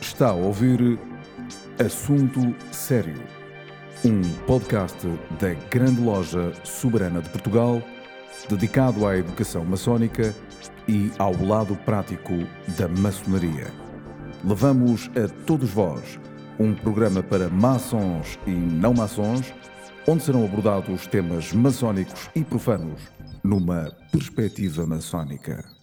Está a ouvir Assunto Sério, um podcast da Grande Loja Soberana de Portugal, dedicado à educação maçónica e ao lado prático da maçonaria. Levamos a todos vós um programa para maçons e não maçons, onde serão abordados temas maçónicos e profanos numa perspectiva maçónica.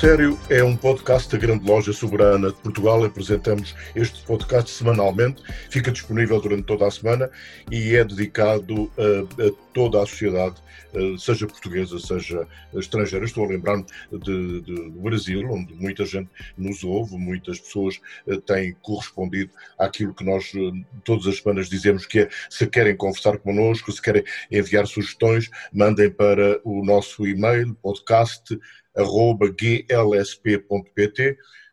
Sério é um podcast da Grande Loja Soberana de Portugal. Apresentamos este podcast semanalmente, fica disponível durante toda a semana e é dedicado a, a toda a sociedade, seja portuguesa, seja estrangeira. Estou a lembrar-me do Brasil, onde muita gente nos ouve, muitas pessoas eh, têm correspondido àquilo que nós eh, todas as semanas dizemos que é se querem conversar connosco, se querem enviar sugestões, mandem para o nosso e-mail podcast arroba glsp.pt.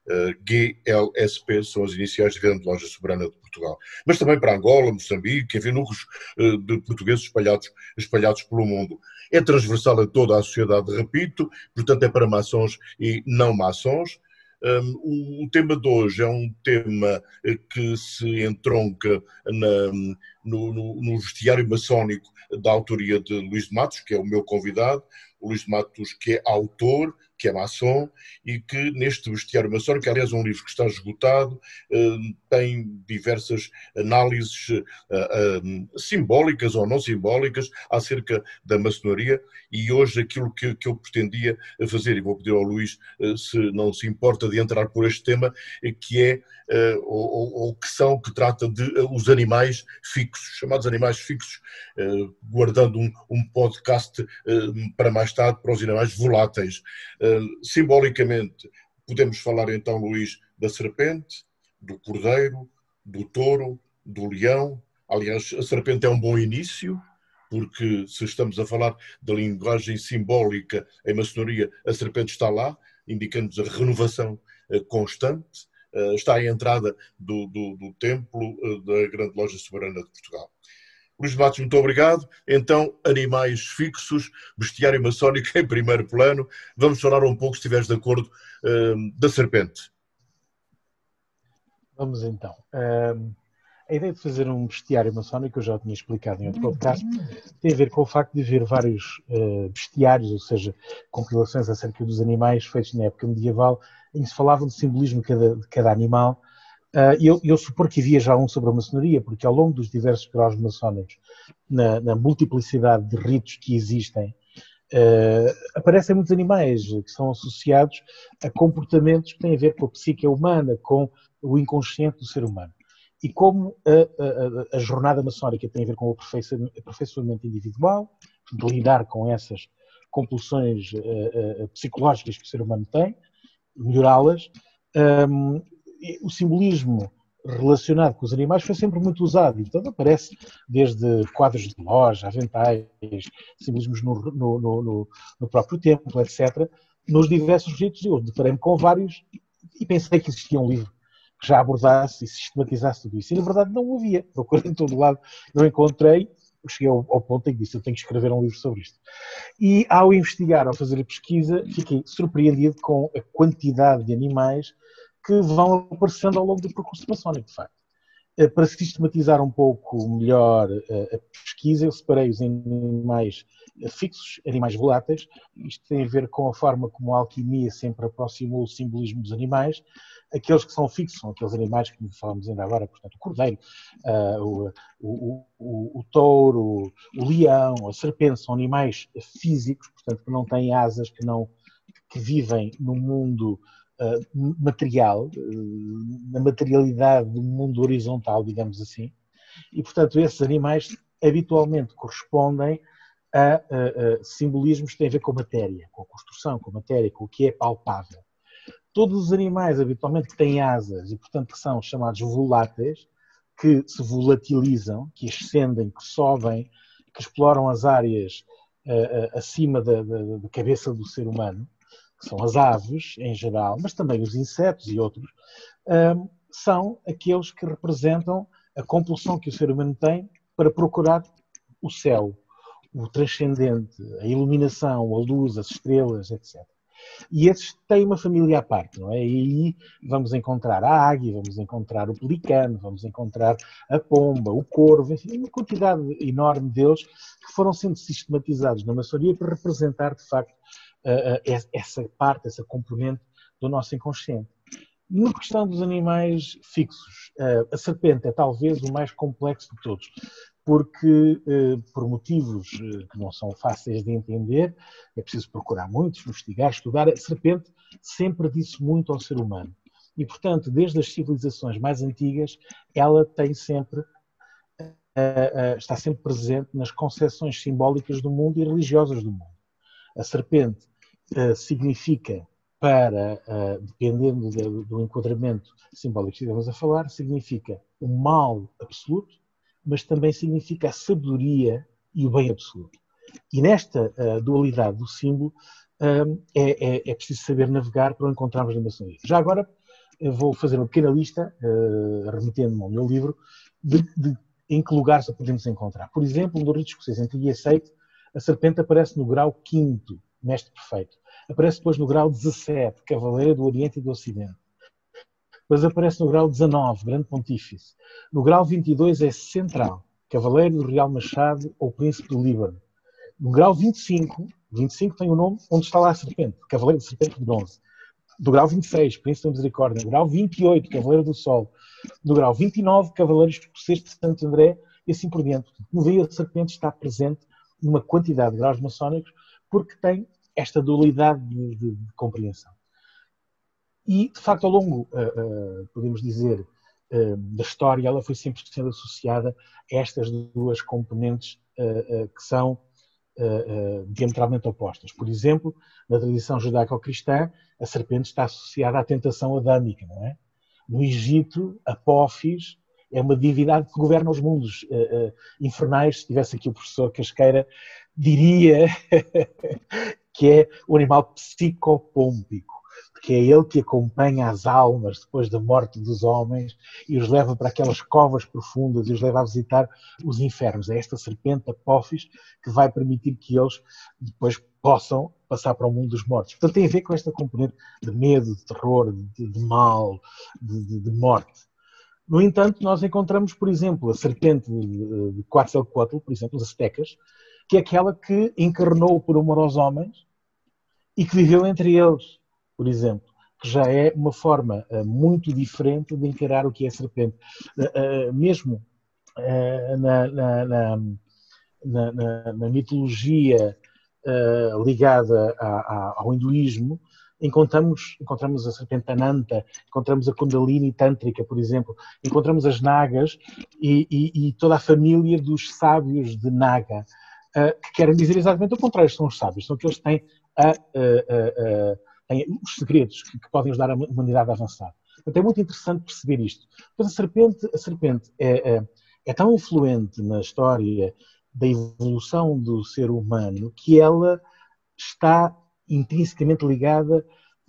Uh, GLSP são as iniciais de Grande Loja Soberana de Portugal. Mas também para Angola, Moçambique, enfim, núcleos uh, de portugueses espalhados, espalhados pelo mundo. É transversal a toda a sociedade, repito, portanto é para maçons e não maçons. Um, o, o, tema de hoje é um tema eh, que se entronca na, no, no, no vestiário maçónico da autoria de Luís de Matos, que é o meu convidado, o Luís de Matos, que é autor, que é maçom, e que neste bestiário maçónico, que aliás é um livro que está esgotado, eh, tem diversas análises eh, eh, simbólicas ou não simbólicas acerca da maçonaria, e hoje aquilo que, que eu pretendia fazer, e vou pedir ao Luís se não se importa de entrar por este tema, que é, ou, ou que são, que trata de os animais fixos, chamados animais fixos, guardando um, um podcast para mais tarde para os animais voláteis. Simbolicamente, podemos falar então, Luís, da serpente, do cordeiro, do touro, do leão. Aliás, a serpente é um bom início, porque se estamos a falar da linguagem simbólica em maçonaria, a serpente está lá, indicando-nos a renovação eh, constante. Eh, está à entrada do, do, do templo eh, da Grande Loja Soberana de Portugal. Luís Matos, muito obrigado. Então, animais fixos, bestiário maçónico em primeiro plano. Vamos falar um pouco, se estiveres de acordo, hum, da serpente. Vamos então. Um, a ideia de fazer um bestiário maçónico, eu já tinha explicado em outro podcast, tem a ver com o facto de haver vários uh, bestiários, ou seja, compilações acerca dos animais feitos na época medieval, em que se falava do simbolismo de cada, de cada animal Uh, eu, eu supor que havia já um sobre a maçonaria, porque ao longo dos diversos graus maçónicos, na, na multiplicidade de ritos que existem, uh, aparecem muitos animais que são associados a comportamentos que têm a ver com a psique humana, com o inconsciente do ser humano. E como a, a, a jornada maçónica tem a ver com o aperfeiçoamento individual, de lidar com essas compulsões uh, psicológicas que o ser humano tem, melhorá-las, um, o simbolismo relacionado com os animais foi sempre muito usado. Então aparece desde quadros de loja, aventais, simbolismos no, no, no, no próprio templo, etc. Nos diversos ritos eu deparei-me com vários e pensei que existia um livro que já abordasse e sistematizasse tudo isso. E na verdade não havia. Procurei em todo lado, não encontrei. Cheguei ao, ao ponto em que disse: eu tenho que escrever um livro sobre isto. E ao investigar, ao fazer a pesquisa, fiquei surpreendido com a quantidade de animais que vão aparecendo ao longo do percurso maçónico, de facto. Eh, para sistematizar um pouco melhor eh, a pesquisa, eu separei os animais fixos, animais voláteis. Isto tem a ver com a forma como a alquimia sempre aproximou o simbolismo dos animais. Aqueles que são fixos são aqueles animais que falamos ainda agora, portanto, o cordeiro, uh, o, o, o, touro, o leão, a serpente, são animais físicos, portanto, que não têm asas, que não que vivem no mundo uh, material, uh, na materialidade do mundo horizontal, digamos assim, e portanto esses animais habitualmente correspondem a, a, a, simbolismos que têm a ver com a matéria, com a construção, com a matéria, com o que é palpável. Todos os animais habitualmente têm asas e portanto que são chamados voláteis, que se volatilizam, que ascendem, que sobem, que exploram as áreas uh, acima da, da, da, cabeça do ser humano, que são as aves em geral, mas também os insetos e outros, uh, são aqueles que representam a compulsão que o ser humano tem para procurar o céu, o transcendente, a iluminação, a luz, as estrelas, etc. E esses têm uma família à parte, não é? E aí vamos encontrar a águia, vamos encontrar o pelicano, vamos encontrar a pomba, o corvo, enfim, uma quantidade enorme deles que foram sendo sistematizados na maçonaria para representar, de facto, essa parte, essa componente do nosso inconsciente. Na questão dos animais fixos, a serpente é talvez o mais complexo de todos porque, eh, por motivos eh, que não são fáceis de entender, é preciso procurar muito, investigar, estudar. A serpente sempre disse muito ao ser humano. E, portanto, desde as civilizações mais antigas, ela tem sempre, eh, está sempre presente nas concepções simbólicas do mundo e religiosas do mundo. A serpente significa para, dependendo do enquadramento simbólico que estivemos a falar, significa o mal absoluto, mas também significa a sabedoria e o bem absoluto. E nesta uh, dualidade do símbolo uh, é, é, é, preciso saber navegar para encontrarmos na maçonaria. Já agora vou fazer uma pequena lista, uh, remetendo-me ao meu livro, de, de, em que lugares a podemos encontrar. Por exemplo, no rito escocês antigo e aceito, a serpente aparece no grau 5 mestre perfeito. Aparece depois no grau 17, cavaleiro do Oriente e do Ocidente depois aparece no grau 19, Grande Pontífice. No grau 22 é Central, Cavaleiro do Real Machado ou Príncipe do Líbano. No grau 25, 25 tem o nome onde está lá a serpente, Cavaleiro de Serpente de Bronze. Do grau 26, Príncipe da Misericórdia. No grau 28, Cavaleiro do Sol. No grau 29, Cavaleiro Escocês de Santo André e assim por diante. No veio a serpente está presente numa quantidade de graus maçónicos porque tem esta dualidade de, de, de compreensão. E, de facto, ao longo, uh, uh, podemos dizer, uh, da história, ela foi sempre sendo associada a estas duas componentes que são diametralmente opostas. Por exemplo, na tradição judaico-cristã, a serpente está associada à tentação adâmica, não é? No Egito, Apófis é uma divindade que governa os mundos infernais. Se tivesse aqui o professor Casqueira, diria que é o animal psicopômpico porque é ele que acompanha as almas depois da morte dos homens e os leva para aquelas covas profundas e os leva a visitar os infernos. É esta serpente Apófis que vai permitir que eles depois possam passar para o mundo dos mortos. Portanto, tem a ver com esta componente de medo, de terror, de, de mal, de, de, de, morte. No entanto, nós encontramos, por exemplo, a serpente de Quetzalcoatl, por exemplo, os aztecas, que é aquela que encarnou por amor aos homens e que viveu entre eles por exemplo, que já é uma forma uh, muito diferente de encarar o que é serpente. Uh, uh, mesmo na, na, na, na, mitologia ligada ao hinduísmo, encontramos, encontramos a serpente Ananta, encontramos a Kundalini Tântrica, por exemplo, encontramos as Nagas e, e, e toda a família dos sábios de Naga, que querem dizer exatamente o contrário, são os sábios, são aqueles que têm a, a, a os segredos que, que, podem ajudar a humanidade a avançar. Portanto, é muito interessante perceber isto. Mas a serpente, a serpente é, é, é tão influente na história da evolução do ser humano que ela está intrinsecamente ligada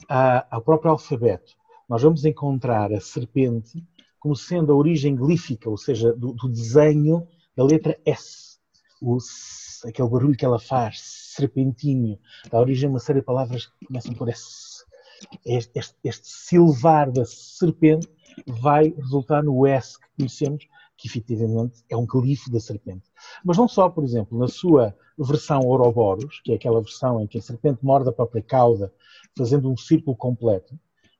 a, ao próprio alfabeto. Nós vamos encontrar a serpente como sendo a origem glífica, ou seja, do, do desenho da letra S. O, aquele barulho que ela faz, serpentinho, dá origem a uma série de palavras que começam por S. Este, este, este silvar da serpente vai resultar no S que conhecemos, que efetivamente é um glifo da serpente. Mas não só, por exemplo, na sua versão Ouroboros, que é aquela versão em que a serpente morde a própria cauda, fazendo um círculo completo,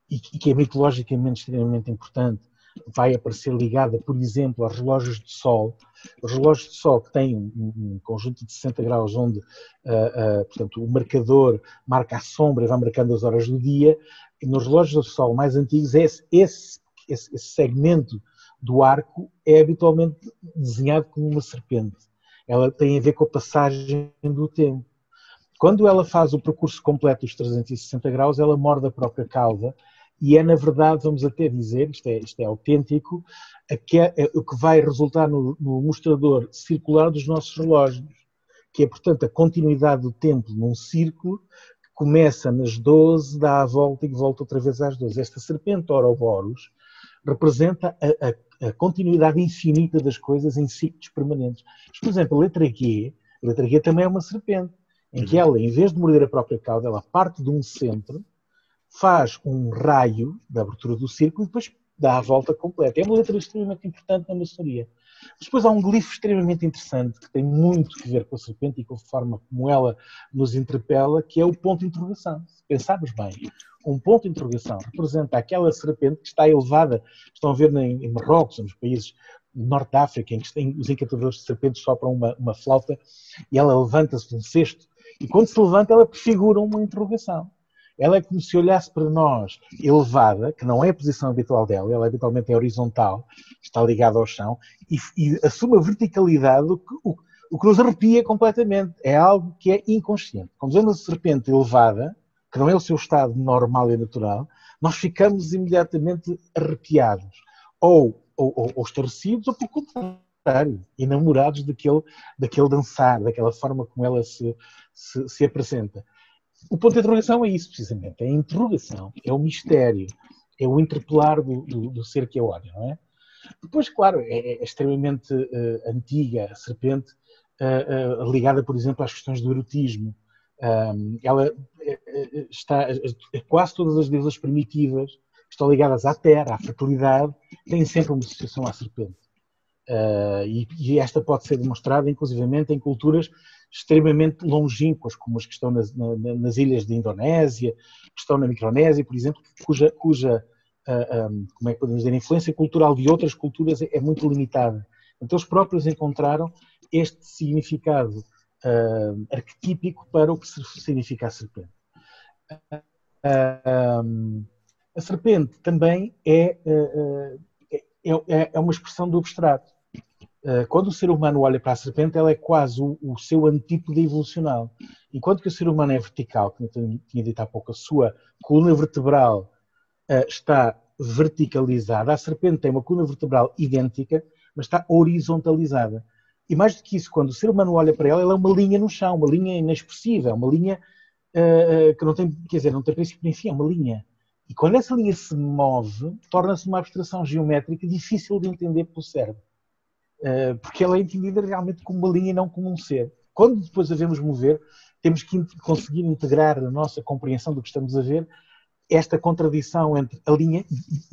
e que é mitologicamente extremamente importante, vai aparecer ligada, por exemplo, aos relógios de sol. Os relógios de sol que têm um, conjunto de 60 graus, onde uh, uh, portanto, o marcador marca a sombra e vai marcando as horas do dia. E nos relógios de sol mais antigos, esse, esse, esse, segmento do arco é habitualmente desenhado como uma serpente. Ela tem a ver com a passagem do tempo. Quando ela faz o percurso completo dos 360 graus, ela morde a própria cauda e é, na verdade, vamos até dizer, isto é, isto é autêntico, que é, é, o que vai resultar no, no, mostrador circular dos nossos relógios. que é, portanto, a continuidade do tempo num círculo que começa nas 12, dá a volta e volta outra vez às 12. Esta serpente Ouroboros representa a, a, a, continuidade infinita das coisas em ciclos permanentes. Mas, por exemplo, a letra G, a letra G também é uma serpente, em que uhum. ela, em vez de morder a própria cauda, ela parte de um centro, faz um raio da abertura do círculo e depois dá a volta completa. É uma letra extremamente importante na maçonaria. Depois há um glifo extremamente interessante que tem muito a ver com a serpente e com a forma como ela nos interpela, que é o ponto de interrogação. Se pensarmos bem, um ponto de interrogação representa aquela serpente que está elevada, estão a ver em Marrocos, nos países do Norte da África, em que tem, os encantadores de serpentes sopram uma, uma flauta e ela levanta-se de um cesto, e quando se levanta ela prefigura uma interrogação. Ela é como se olhasse para nós elevada, que não é a posição habitual dela, ela habitualmente é horizontal, está ligada ao chão, e, e assume a verticalidade, o que, o, o que nos arrepia completamente. É algo que é inconsciente. Quando vemos a serpente elevada, que não é o seu estado normal e natural, nós ficamos imediatamente arrepiados, ou, ou, ou, estarrecidos, ou pelo contrário, enamorados daquele, daquele dançar, daquela forma como ela se, se, se apresenta. O ponto de interrogação é isso, precisamente. É a interrogação, é o mistério, é o interpelar do, do, do ser que é ódio, não é? Depois, claro, é, é extremamente uh, antiga a serpente, uh, uh, ligada, por exemplo, às questões do erotismo. Um, ela está, quase todas as deusas primitivas estão ligadas à terra, à fertilidade, têm sempre uma associação à serpente. E, e, esta pode ser demonstrada, inclusivamente, em culturas extremamente longínquas, como as que estão nas, na, nas ilhas de Indonésia, que estão na Micronésia, por exemplo, cuja, cuja uh, ah, um, como é que podemos dizer, influência cultural de outras culturas é, é, muito limitada. Então, eles próprios encontraram este significado uh, arquetípico para o que significa a serpente. Uh, um, a serpente também é, é, é, é uma expressão do abstrato. Eh, quando o ser humano olha para a serpente, ela é quase o, o seu antípodo evolucional. Enquanto que o ser humano é vertical, como eu tinha dito há pouco, a sua coluna vertebral uh, está verticalizada, a serpente tem uma coluna vertebral idêntica, mas está horizontalizada. E mais do que isso, quando o ser humano olha para ela, ela é uma linha no chão, uma linha inexpressiva, uma linha uh, que não tem, quer dizer, não tem princípio nem fim, é uma linha. E quando essa linha se move, torna-se uma abstração geométrica difícil de entender pelo cérebro. Eh, porque ela é entendida realmente como uma linha e não como um ser. Quando depois a vemos mover, temos que conseguir integrar na nossa compreensão do que estamos a ver esta contradição entre a linha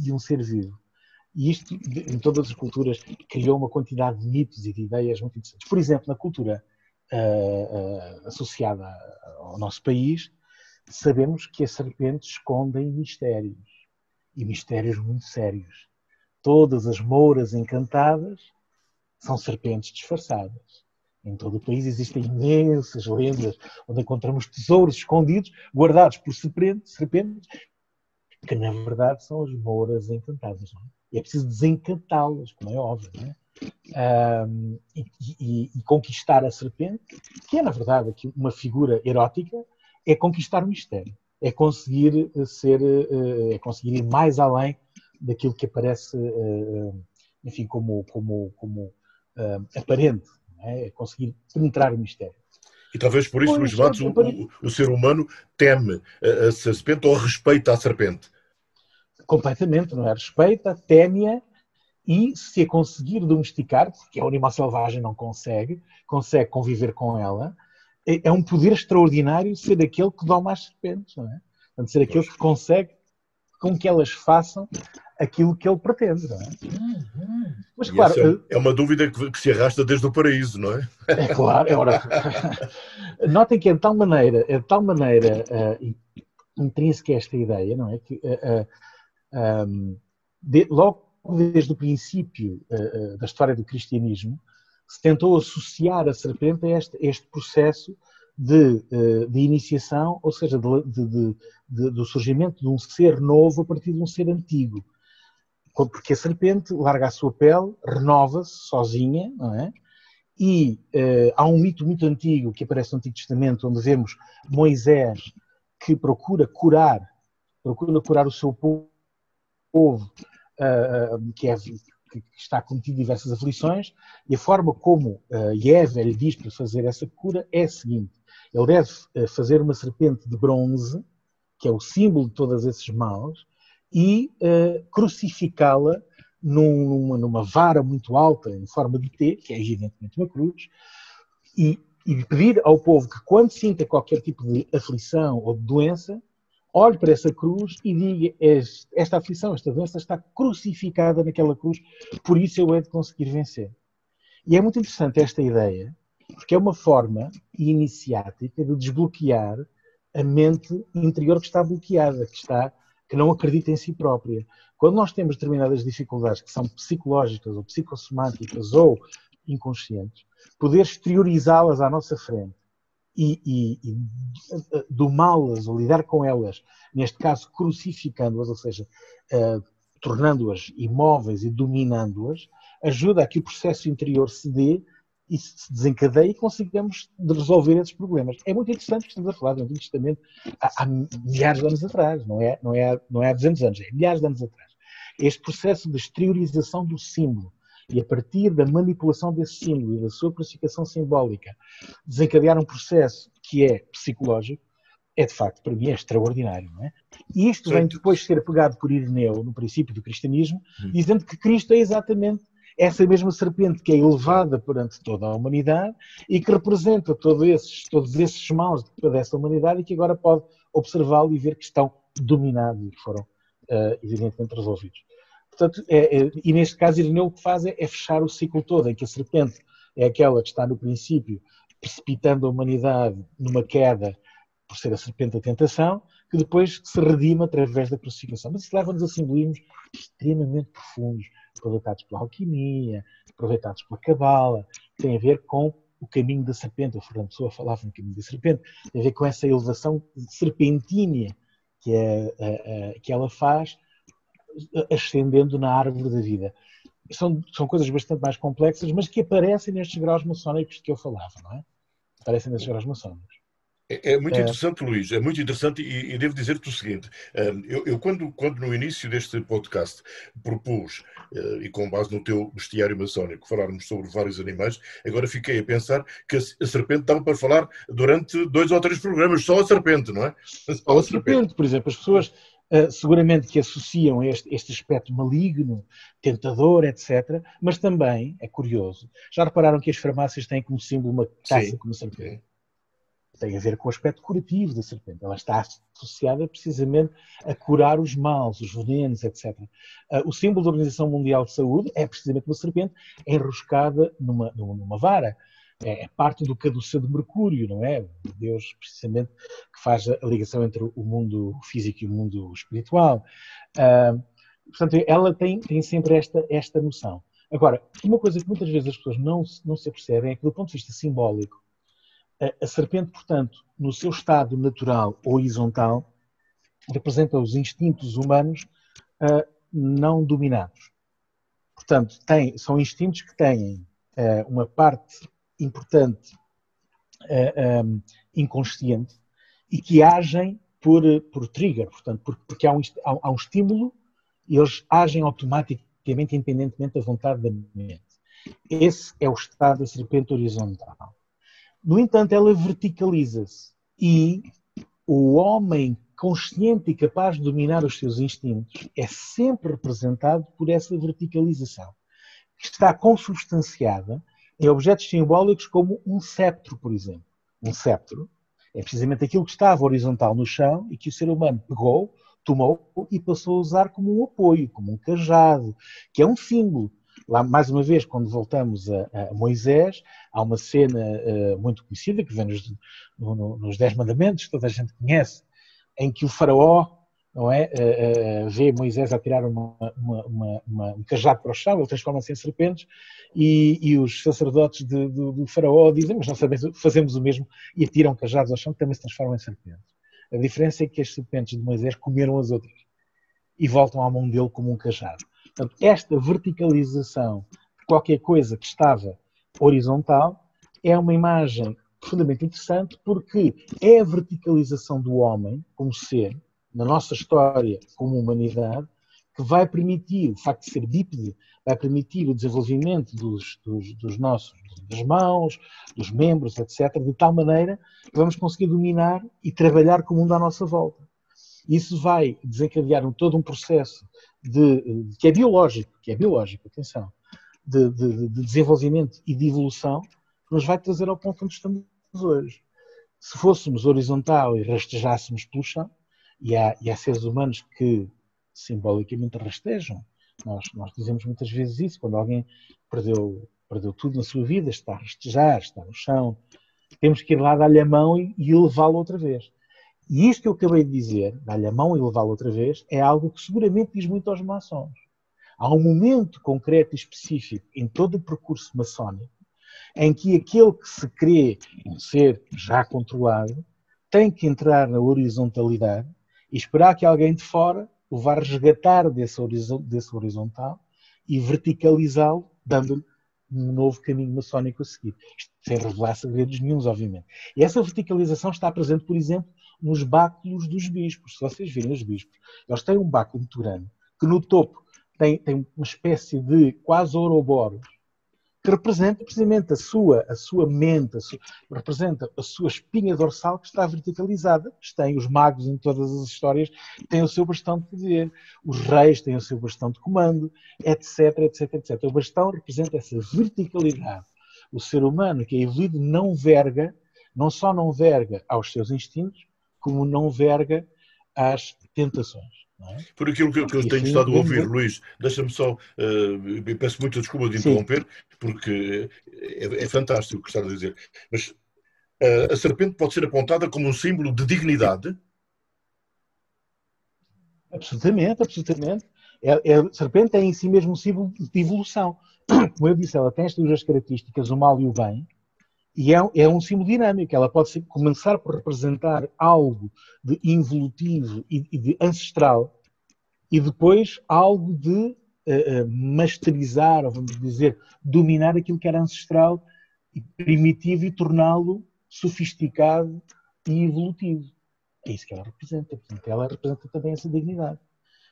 e um ser vivo. E isto, em todas as culturas, criou uma quantidade de mitos e de ideias muito interessantes. Por exemplo, na cultura uh, uh, associada ao nosso país, sabemos que as serpentes escondem mistérios. E mistérios muito sérios. Todas as mouras encantadas são serpentes disfarçadas. Em todo o país existem imensas lendas onde encontramos tesouros escondidos, guardados por serpentes, que na verdade são as mouras encantadas. É? É preciso desencantá-las, como é óbvio. É? Um, e, e, e, conquistar a serpente, que é na verdade aqui uma figura erótica, é conquistar o mistério, é conseguir eh, ser, eh, é conseguir ir mais além daquilo que aparece, eh, enfim, como, como, como uh, aparente, é? é? conseguir penetrar o mistério. E talvez por isso, Luís Matos, o, o, o, ser humano teme a, a serpente ou respeita a serpente. Completamente, não é? Respeita, teme-a e se a conseguir domesticar, porque o animal selvagem não consegue, consegue conviver com ela, é, é um poder extraordinário ser aquele que doma as serpentes, não é? Portanto, ser aquele que consegue com que elas façam aquilo que ele pretende. Não é? Mas, claro, é, é uma dúvida que, que, se arrasta desde o paraíso, não é? É claro, é hora. Notem que é de tal maneira, é de tal maneira uh, intrínseca esta ideia, não é? Que uh, uh, um, de, logo desde o princípio da história do cristianismo, se tentou associar a serpente a este, a este processo de, de, iniciação, ou seja, de, de, do surgimento de um ser novo a partir de um ser antigo porque a serpente larga a sua pele, renova-se sozinha, não é? E uh, há um mito muito antigo que aparece no Antigo Testamento, onde vemos Moisés que procura curar, procura curar o seu povo, uh, que é que, está cometido diversas aflições, e a forma como uh, Eva lhe diz para fazer essa cura é a seguinte: ele deve uh, fazer uma serpente de bronze, que é o símbolo de todos esses males, e uh, crucificá-la numa, numa, vara muito alta, em forma de T, que é evidentemente uma cruz, e, e pedir ao povo que, quando sinta qualquer tipo de aflição ou de doença, olhe para essa cruz e diga: esta aflição, esta doença está crucificada naquela cruz, por isso eu hei de conseguir vencer. E é muito interessante esta ideia, porque é uma forma iniciática de desbloquear a mente interior que está bloqueada, que está que não acredita em si própria. Quando nós temos determinadas dificuldades que são psicológicas ou psicossomáticas ou inconscientes, poder exteriorizá-las à nossa frente e, e, e domá-las ou lidar com elas, neste caso crucificando-as, ou seja, uh, tornando-as imóveis e dominando-as, ajuda a que o processo interior se dê e se desencadeie e consigamos resolver esses problemas. É muito interessante que estamos a falar de um testamento há, há, milhares de anos atrás, não é, não, é, não é há 200 anos, é milhares de anos atrás. Este processo de exteriorização do símbolo, e a partir da manipulação desse símbolo e da sua classificação simbólica desencadear um processo que é psicológico, é de facto, para mim, é extraordinário. Não é? E isto vem depois ser pegado por Ireneu no princípio do cristianismo, hum. dizendo que Cristo é exatamente essa mesma serpente que é elevada perante toda a humanidade e que representa todos esses, todos esses maus que padece a humanidade e que agora pode observá-lo e ver que estão dominados e que foram, uh, evidentemente, resolvidos. Portanto, é, é, e neste caso, Ireneu o que faz é, é, fechar o ciclo todo, em que a serpente é aquela que está no princípio precipitando a humanidade numa queda por ser a serpente da tentação, que depois se redima através da crucificação. Mas isso leva-nos a simbolismos extremamente profundos, aproveitados pela alquimia, aproveitados pela cabala, tem a ver com o caminho da serpente. O Fernando Pessoa falava no caminho da serpente, tem a ver com essa elevação serpentínia que, é, que ela faz ascendendo na árvore da vida. São, são coisas bastante mais complexas, mas que aparecem nestes graus maçónicos que eu falava, não é? Aparecem nestes graus maçónicos. É, é, muito é. interessante, Luís, é muito interessante e, e devo dizer-te o seguinte: hum, eu, eu, quando, quando no início deste podcast propus, uh, e com base no teu bestiário maçónico, falarmos sobre vários animais, agora fiquei a pensar que a, serpente dava para falar durante dois ou três programas, só a serpente, não é? Só, a serpente. por exemplo, as pessoas Uh, seguramente que associam este, este aspecto maligno, tentador, etc. Mas também, é curioso, já repararam que as farmácias têm como símbolo uma taça como serpente? Tem a ver com o aspecto curativo da serpente. Ela está associada precisamente a curar os males, os venenos, etc. Uh, o símbolo da Organização Mundial de Saúde é precisamente uma serpente enroscada numa, numa vara é, é parte do caduceu de Mercúrio, não é? Deus, precisamente, que faz a ligação entre o mundo físico e o mundo espiritual. Uh, portanto, ela tem, tem sempre esta, esta noção. Agora, uma coisa que muitas vezes as pessoas não, não se apercebem é que, do ponto de vista simbólico, a, serpente, portanto, no seu estado natural horizontal, representa os instintos humanos uh, não dominados. Portanto, tem, são instintos que têm uh, uma parte importante, ehm, inconsciente, e que agem por, por trigger, portanto, porque há um, há um estímulo e eles agem automaticamente, independentemente da vontade da mente. Esse é o estado da serpente horizontal. No entanto, ela verticaliza-se e o homem consciente e capaz de dominar os seus instintos é sempre representado por essa verticalização, que está consubstanciada em objetos simbólicos como um ceptro, por exemplo. Um ceptro é precisamente aquilo que estava horizontal no chão e que o ser humano pegou, tomou e passou a usar como um apoio, como um cajado, que é um símbolo. Lá, mais uma vez, quando voltamos a, a Moisés, há uma cena uh, muito conhecida que vem nos, no, no, nos Dez Mandamentos, toda a gente conhece, em que o faraó não é? Uh, uh, vê Moisés a tirar uma, uma, uma, um cajado para o chão, ele transforma-se em serpentes, e, e os sacerdotes de, do, do, faraó dizem, mas nós fazemos o mesmo, e atiram cajados ao chão que também se transformam em serpentes. A diferença é que as serpentes de Moisés comeram as outras, e voltam à mão dele como um cajado. Portanto, esta verticalização de qualquer coisa que estava horizontal é uma imagem profundamente interessante, porque é a verticalização do homem como ser, na nossa história como humanidade, que vai permitir, o facto de ser bípede, vai permitir o desenvolvimento dos, dos, dos nossos, das mãos, dos membros, etc., de tal maneira que vamos conseguir dominar e trabalhar com o mundo à nossa volta. Isso vai desencadear um, todo um processo de, que é biológico, que é biológico, atenção, de, de, de desenvolvimento e de evolução, nos vai trazer ao ponto onde estamos hoje. Se fôssemos horizontal e rastejássemos pelo chão, e há, e há seres humanos que simbolicamente rastejam, nós, nós dizemos muitas vezes isso, quando alguém perdeu, perdeu tudo na sua vida, está a rastejar, está no chão, temos que ir lá dar-lhe a mão e, e levá-lo outra vez. E isto que eu acabei de dizer, dar-lhe a mão e levá-lo outra vez, é algo que seguramente diz muito aos maçons. Há um momento concreto e específico em todo o percurso maçónico em que aquele que se crê um ser já controlado tem que entrar na horizontalidade e esperar que alguém de fora o vá resgatar desse, horizontal e verticalizá-lo, dando-lhe um novo caminho maçónico a seguir. Isto sem revelar segredos nenhums, obviamente. E essa verticalização está presente, por exemplo, nos báculos dos bispos. Se vocês virem os bispos, eles têm um báculo grande, que no topo tem, tem uma espécie de quase ouroboros, que representa precisamente a sua, a sua mente, a sua, representa a sua espinha dorsal que está verticalizada. Têm os magos em todas as histórias, têm o seu bastão de poder, os reis têm o seu bastão de comando, etc, etc, etc. O bastão representa essa verticalidade. O ser humano que é evoluído não verga, não só não verga aos seus instintos, como não verga às tentações. É? Por aquilo que, que eu tenho estado a ouvir, Luís, deixa-me só, uh, peço muita desculpa de interromper, Sim. porque é, é, fantástico o que está a dizer, mas uh, a serpente pode ser apontada como um símbolo de dignidade? Absolutamente, absolutamente. É, é, a serpente é em si mesmo um símbolo de evolução. Como eu disse, ela tem estas duas características, o mal e o bem, e é, é, um símbolo dinâmico. Ela pode ser, começar por representar algo de involutivo e, e de ancestral, e depois algo de uh, masterizar, ou vamos dizer, dominar aquilo que era ancestral e primitivo e torná-lo sofisticado e evolutivo. É isso que ela representa. Portanto, ela representa também essa dignidade.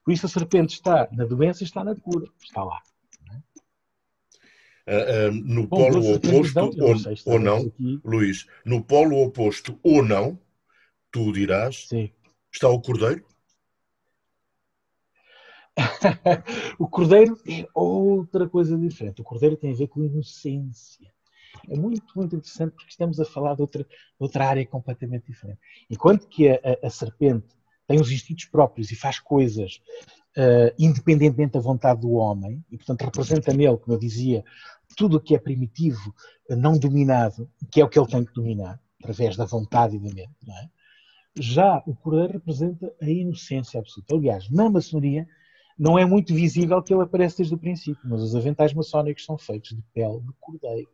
Por isso a serpente está na doença e está na cura. Está lá. Uh, no Bom, polo oposto ou, sei, ou não. Luís, no polo oposto ou não, tu dirás, Sim. está o cordeiro? o cordeiro é outra coisa diferente. O cordeiro tem a ver com inocência. É muito, muito interessante porque estamos a falar de outra, outra área completamente diferente. Enquanto que a, a, a serpente tem os instintos próprios e faz coisas uh, independentemente da vontade do homem, e portanto representa nele, como eu dizia, tudo o que é primitivo, não dominado, que é o que ele tem que dominar, através da vontade e da mente. É? Já o cordeiro representa a inocência absoluta. Aliás, na maçonaria não é muito visível que ele aparece desde o princípio, mas os aventais maçónicos são feitos de pele de cordeiro.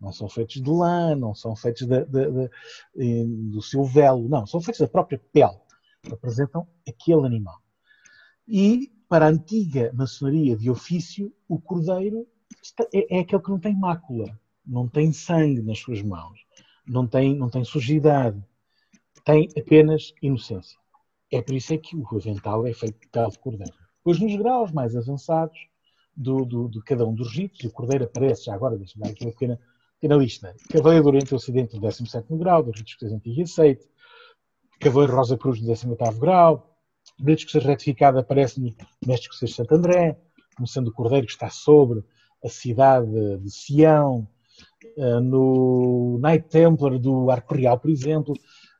Não são feitos de lã, não são feitos de, de, de, do seu velo, não, são feitos da própria pele. Representam aquele animal. E para a antiga maçonaria de ofício, o cordeiro é, é aquele que não tem mácula, não tem sangue nas suas mãos, não tem, não tem sujidade, tem apenas inocência. É por isso é que o avental é feito de pele de cordeiro. Pois nos graus mais avançados do, do, de cada um dos ritos, o cordeiro aparece, já agora, deixa-me dar aqui uma pequena, pequena lista. Cavaleiro do Oriente Ocidente do 17 grau, do rito escocês antigo e. Cavaleiro Rosa Cruz do 18 grau. O rito escocês retificado aparece no Mestre Escocês de Santo André, como sendo o cordeiro que está sobre a cidade de Sião, eh, no Night Templar do Arco Real, por exemplo,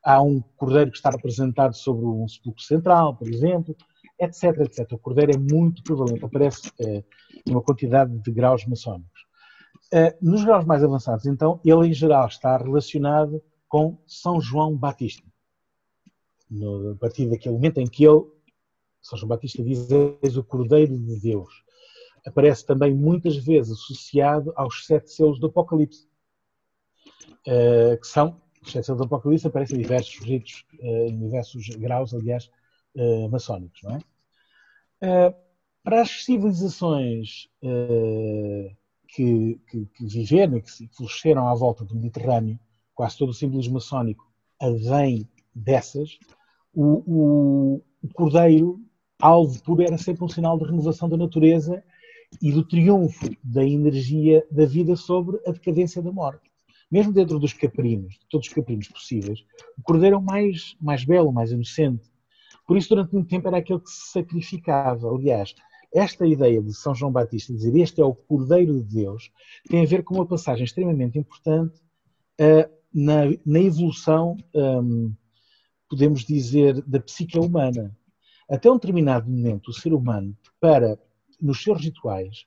há um cordeiro que está representado sobre um sepulcro central, por exemplo, etc, etc. O cordeiro é muito prevalente, aparece é, uma quantidade de graus maçónicos. Eh, nos graus mais avançados, então, ele em geral está relacionado com São João Batista. No, a partir daquele momento em que ele, São João Batista diz, és o Cordeiro de Deus aparece também muitas vezes associado aos sete selos do Apocalipse, uh, que são, os sete selos do Apocalipse aparecem em diversos ritos, uh, em diversos graus, aliás, uh, maçónicos, não é? para as civilizações que, que, que, viveram, que floresceram à volta do Mediterrâneo, quase todo o simbolismo maçónico advém dessas, o, o, o cordeiro alvo puro era sempre um sinal de renovação da natureza e do triunfo da energia da vida sobre a decadência da morte. Mesmo dentro dos caprinos, de todos os caprinos possíveis, o cordeiro é o mais, mais belo, mais inocente. Por isso, durante muito tempo, era aquele que se sacrificava. Aliás, esta ideia de São João Batista dizer este é o Cordeiro de Deus tem a ver com uma passagem extremamente importante uh, na, na, evolução, um, podemos dizer, da psique humana. Até um determinado momento, o ser humano, para, nos seus rituais,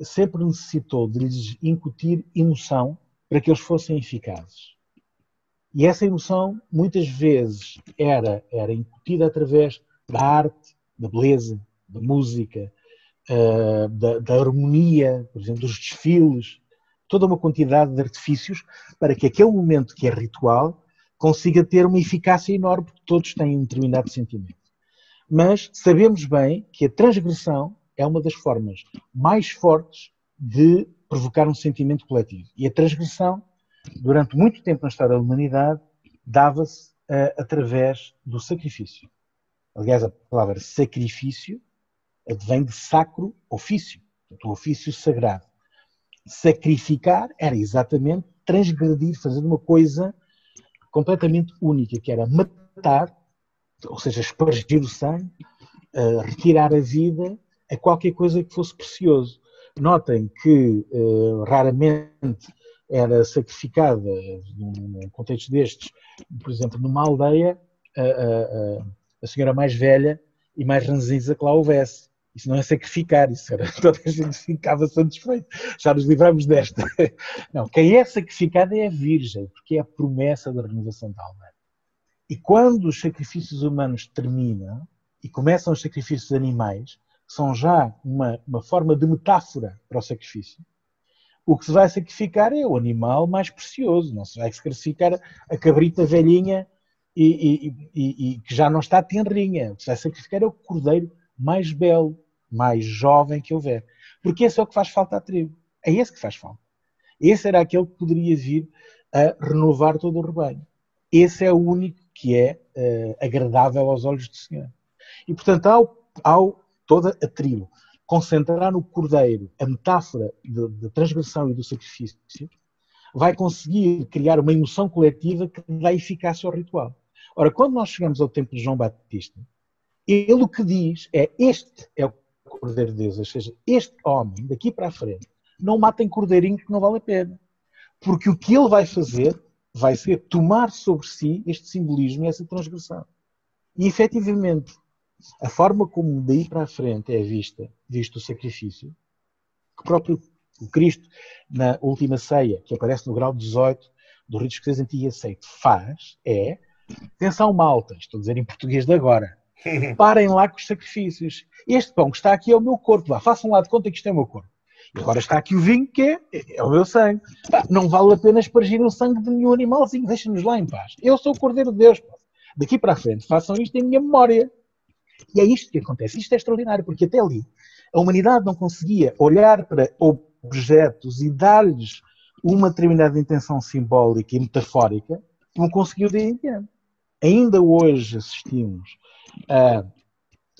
sempre necessitou de lhes incutir emoção para que eles fossem eficazes. E essa emoção, muitas vezes, era, era incutida através da arte, da beleza, da música, uh, da, da, harmonia, por exemplo, dos desfiles, toda uma quantidade de artifícios para que aquele momento que é ritual consiga ter uma eficácia enorme, porque todos têm um determinado sentimento. Mas sabemos bem que a transgressão é uma das formas mais fortes de provocar um sentimento coletivo. E a transgressão, durante muito tempo na história da humanidade, dava-se uh, através do sacrifício. Aliás, a palavra sacrifício advém de sacro ofício, o ofício sagrado. Sacrificar era exatamente transgredir, fazer uma coisa completamente única, que era matar, ou seja, espargir o sangue, uh, retirar a vida a qualquer coisa que fosse precioso. Notem que uh, raramente era sacrificada, num contexto destes, por exemplo, numa aldeia, a, a, a senhora mais velha e mais ranzinza que lá houvesse. Isso não é sacrificar, isso era toda a gente ficava satisfeito. Já nos livramos desta. Não, quem é sacrificado é a Virgem, porque é a promessa da renovação da alma. E quando os sacrifícios humanos terminam e começam os sacrifícios animais, são já uma, uma forma de metáfora para o sacrifício. O que se vai sacrificar é o animal mais precioso, não se vai sacrificar a cabrita velhinha e, e, e, e que já não está tenrinha. O que se vai sacrificar é o cordeiro mais belo, mais jovem que houver. Porque esse é o que faz falta à tribo. É esse que faz falta. Esse era aquele que poderia vir a renovar todo o rebanho. Esse é o único que é uh, agradável aos olhos do Senhor. E, portanto, ao, ao toda a tribo concentrar no cordeiro a metáfora da transgressão e do sacrifício, vai conseguir criar uma emoção coletiva que dá eficácia ao ritual. Ora, quando nós chegamos ao tempo de João Batista, ele o que diz é: Este é o Cordeiro de Deus, ou seja, este homem, daqui para a frente, não matem cordeirinho que não vale a pena. Porque o que ele vai fazer vai ser tomar sobre si este simbolismo e essa transgressão. E efetivamente, a forma como daí para a frente é vista, visto o sacrifício, que o próprio o Cristo, na última ceia, que aparece no grau 18 do rito escocês antigo e aceito, faz, é, atenção malta, estou a dizer em português de agora, Parem lá com os sacrifícios. Este pão que está aqui é o meu corpo. Vá, façam lá de conta que isto é o meu corpo. E agora está aqui o vinho que é, é o meu sangue. Pá, não vale a pena espargir o sangue de nenhum animalzinho. Deixem-nos lá em paz. Eu sou o Cordeiro de Deus. Pá. Daqui para a frente, façam isto em minha memória. E é isto que acontece. Isto é extraordinário, porque até ali a humanidade não conseguia olhar para objetos e dar-lhes uma determinada intenção simbólica e metafórica, como conseguiu de em diante. Ainda hoje assistimos a,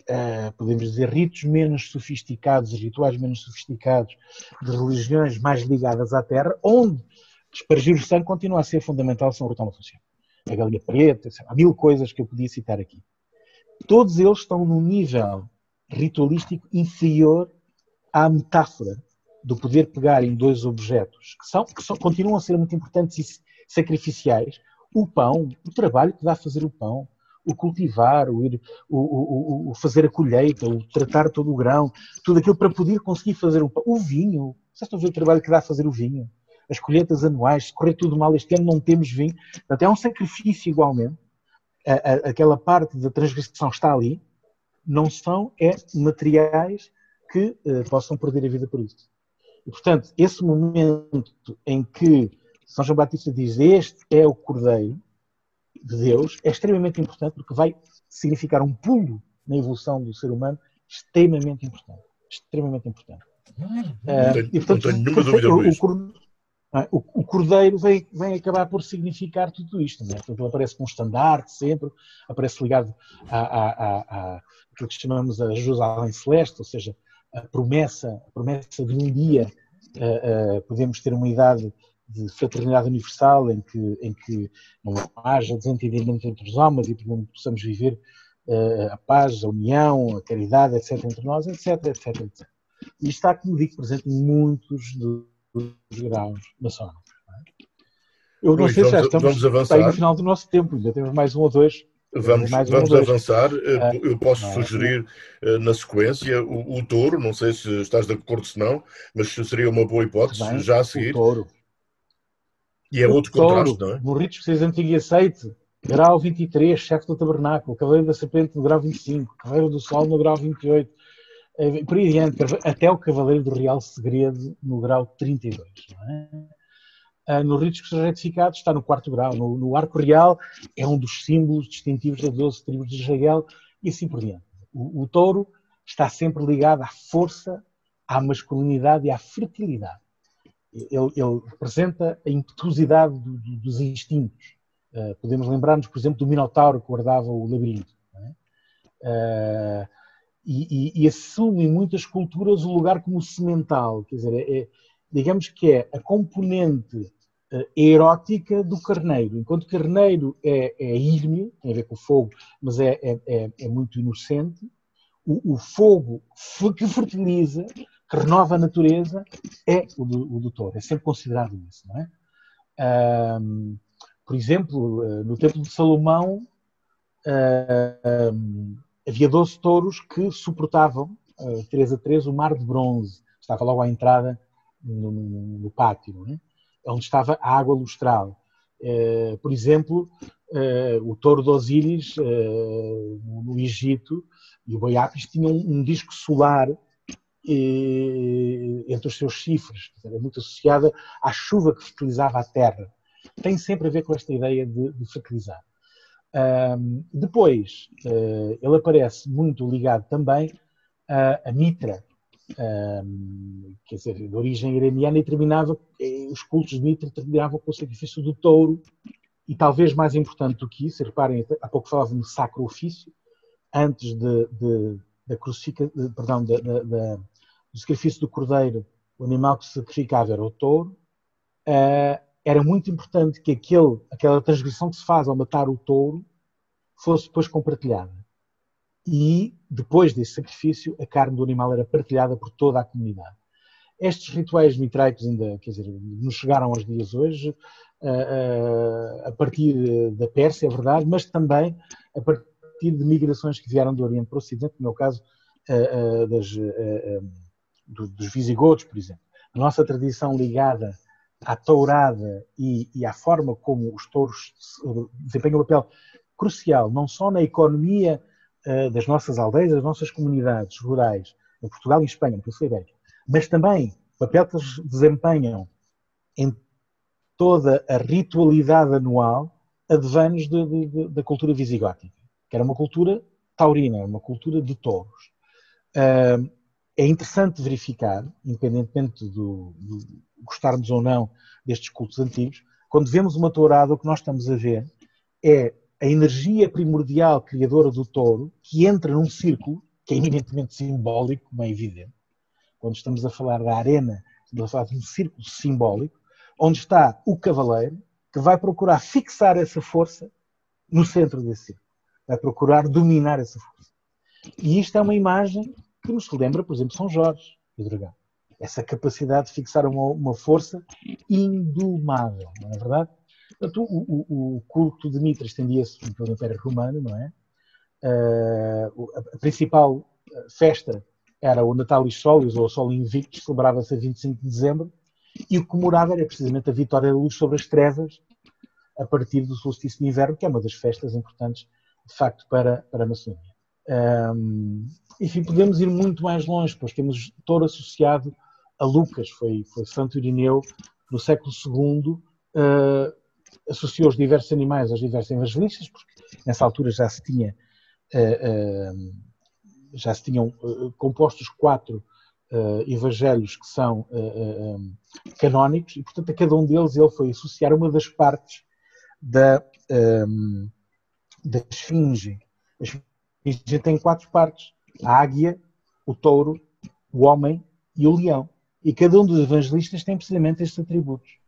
a, podemos dizer, ritos menos sofisticados, rituais menos sofisticados de religiões mais ligadas à terra, onde espargir o sangue continua a ser fundamental se o ritual não funciona. A galinha preta, há mil coisas que eu podia citar aqui. Todos eles estão num nível ritualístico inferior à metáfora do poder pegar em dois objetos que, são, que são, continuam a ser muito importantes e sacrificiais. O pão, o trabalho que dá a fazer o pão, o cultivar, o, ir, o, o, o, fazer a colheita, o tratar todo o grão, tudo aquilo para poder conseguir fazer o, o vinho. Vocês estão a ver o trabalho que dá a fazer o vinho? As colheitas anuais, se correr tudo mal este ano não temos vinho. Portanto, é um sacrifício igualmente. A, a, aquela parte da transgressão está ali. Não são é materiais que uh, possam perder a vida por isso. E, portanto, esse momento em que São João Batista diz este é o Cordeiro, de Deus é extremamente importante porque vai significar um pulo na evolução do ser humano extremamente importante. Extremamente importante. Não tenho, uh, e, portanto, não tenho nenhuma dúvida o, o, é? o, cordeiro vem, vem acabar por significar tudo isto. É? Portanto, ele aparece com um estandarte sempre, aparece ligado a, que chamamos a Jerusalém Celeste, ou seja, a promessa, a promessa de um dia uh, uh, podemos ter uma idade de fraternidade universal em que, em que não haja desentendimento entre os homens e possamos viver uh, a paz, a união, a caridade, etc., entre nós, etc., etc., etc. E está, como digo, presente em muitos dos, dos graus maçónicos. É? Eu não sei se já estamos vamos avançar. no final do nosso tempo, ainda temos mais um ou dois. Vamos, vamos avançar. Ah, eu posso é? sugerir eh, na sequência o, o, touro, não sei se estás de acordo se não, mas seria uma boa hipótese bem, já a seguir. O touro. E é o outro touro, contraste, não é? No rito de antigo e aceite, grau 23, chefe do tabernáculo, cavaleiro da serpente no grau 25, cavaleiro do sol no grau 28, eh, por aí adiante, até o cavaleiro do real segredo no grau 32. Não é? Ah, no ritos retificados está no quarto grau. No, no, arco real é um dos símbolos distintivos das 12 tribos de Israel e assim por diante. O, o touro está sempre ligado à força, à masculinidade e à fertilidade. Ele, ele representa a impetuosidade do, do, dos instintos. Uh, podemos lembrar-nos, por exemplo, do Minotauro que guardava o labirinto. Uh, e, e, e, assume em muitas culturas o lugar como semental, quer dizer, é, é digamos que é a componente uh, erótica do carneiro. Enquanto carneiro é, é írmio, tem a ver com o fogo, mas é, é, é, é muito inocente, o, o, fogo que fertiliza, que renova a natureza, é o do, o. É sempre considerado isso, não é? Um, por exemplo, eh, no tempo de Salomão, uh, havia 12 touros que suportavam, uh, três a três, o mar de bronze. Estava logo à entrada no, no pátio, né? onde estava a água lustral. Uh, por exemplo, uh, o touro de Osíris, uh, no Egito, e o boi tinham um, um disco solar entre os seus chifres, era muito associada à chuva que fertilizava a terra. Tem sempre a ver com esta ideia de, de fertilizar. Depois, ele aparece muito ligado também a, a Mitra, um, quer dizer, de origem iraniana, e terminava, eh, os cultos de Mitra terminavam com o sacrifício do touro, e talvez mais importante do que isso, reparem, há pouco falava no sacro ofício, antes de, de, da crucifica, de, perdão, do sacrifício do cordeiro, o animal que se sacrificava era o touro, uh, era muito importante que aquele, aquela transgressão que se faz ao matar o touro fosse depois compartilhada e depois desse sacrifício a carne do animal era partilhada por toda a comunidade. Estes rituais mitraicos ainda, quer dizer, nos chegaram aos dias hoje a partir da Pérsia, é verdade, mas também a partir de migrações que vieram do Oriente para o Ocidente, no meu caso das, dos visigodos, por exemplo. A nossa tradição ligada à tourada e, e à forma como os touros desempenham um papel crucial, não só na economia uh, das nossas aldeias, das nossas comunidades rurais, em Portugal e Espanha, no Ibérica, mas também o papel que eles desempenham em toda a ritualidade anual de, da cultura visigótica, que era uma cultura taurina, uma cultura de touros. Uh, é interessante verificar, independentemente do, do, gostarmos ou não destes cultos antigos, quando vemos uma tourada, o que nós estamos a ver é a energia primordial criadora do touro, que entra num círculo, que é eminentemente simbólico, como é evidente. Quando estamos a falar da arena, estamos a falar de um círculo simbólico, onde está o cavaleiro, que vai procurar fixar essa força no centro desse círculo. Vai procurar dominar essa força. E isto é uma imagem que nos lembra, por exemplo, São Jorge e o dragão. Essa capacidade de fixar uma, uma força indomável, não é verdade? Portanto, o, o, o culto de Mitra estendia-se pelo Império Romano, não é? Uh, a, principal eh, festa era o Natalis Solis, ou o Sol Invictus, celebrava-se a 25 de dezembro, e o que comemorava era precisamente a vitória da luz sobre as trevas, a partir do solstício de inverno, que é uma das festas importantes, de facto, para, para a maçonaria. Um, enfim, podemos ir muito mais longe, pois temos touro associado a Lucas, foi, foi Santo Irineu, no século II, uh, associou os diversos animais aos diversos evangelistas, porque nessa altura já se tinha uh, uh, já se tinham compostos quatro evangelhos que são canónicos, e portanto a cada um deles ele foi associar uma das partes da, um, da esfinge. A esfinge tem quatro partes: a águia, o touro, o homem e o leão. E cada um dos evangelistas tem precisamente estes atributos.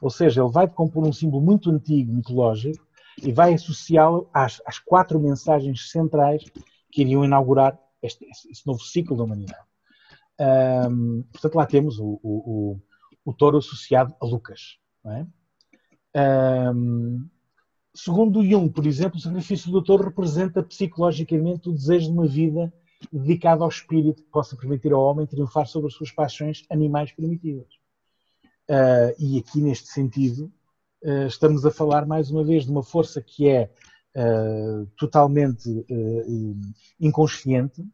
Ou seja, ele vai compor um símbolo muito antigo, mitológico, e vai associá-lo às, às, quatro mensagens centrais que iriam inaugurar este, este novo ciclo da humanidade. Um, portanto, lá temos o, o, o, o, touro associado a Lucas. É? Um, segundo Jung, por exemplo, o sacrifício do touro representa psicologicamente o desejo de uma vida dedicada ao espírito que possa permitir ao homem triunfar sobre as suas paixões animais primitivas. Uh, e aqui, neste sentido, uh, estamos a falar mais uma vez de uma força que é uh, totalmente inconsciente,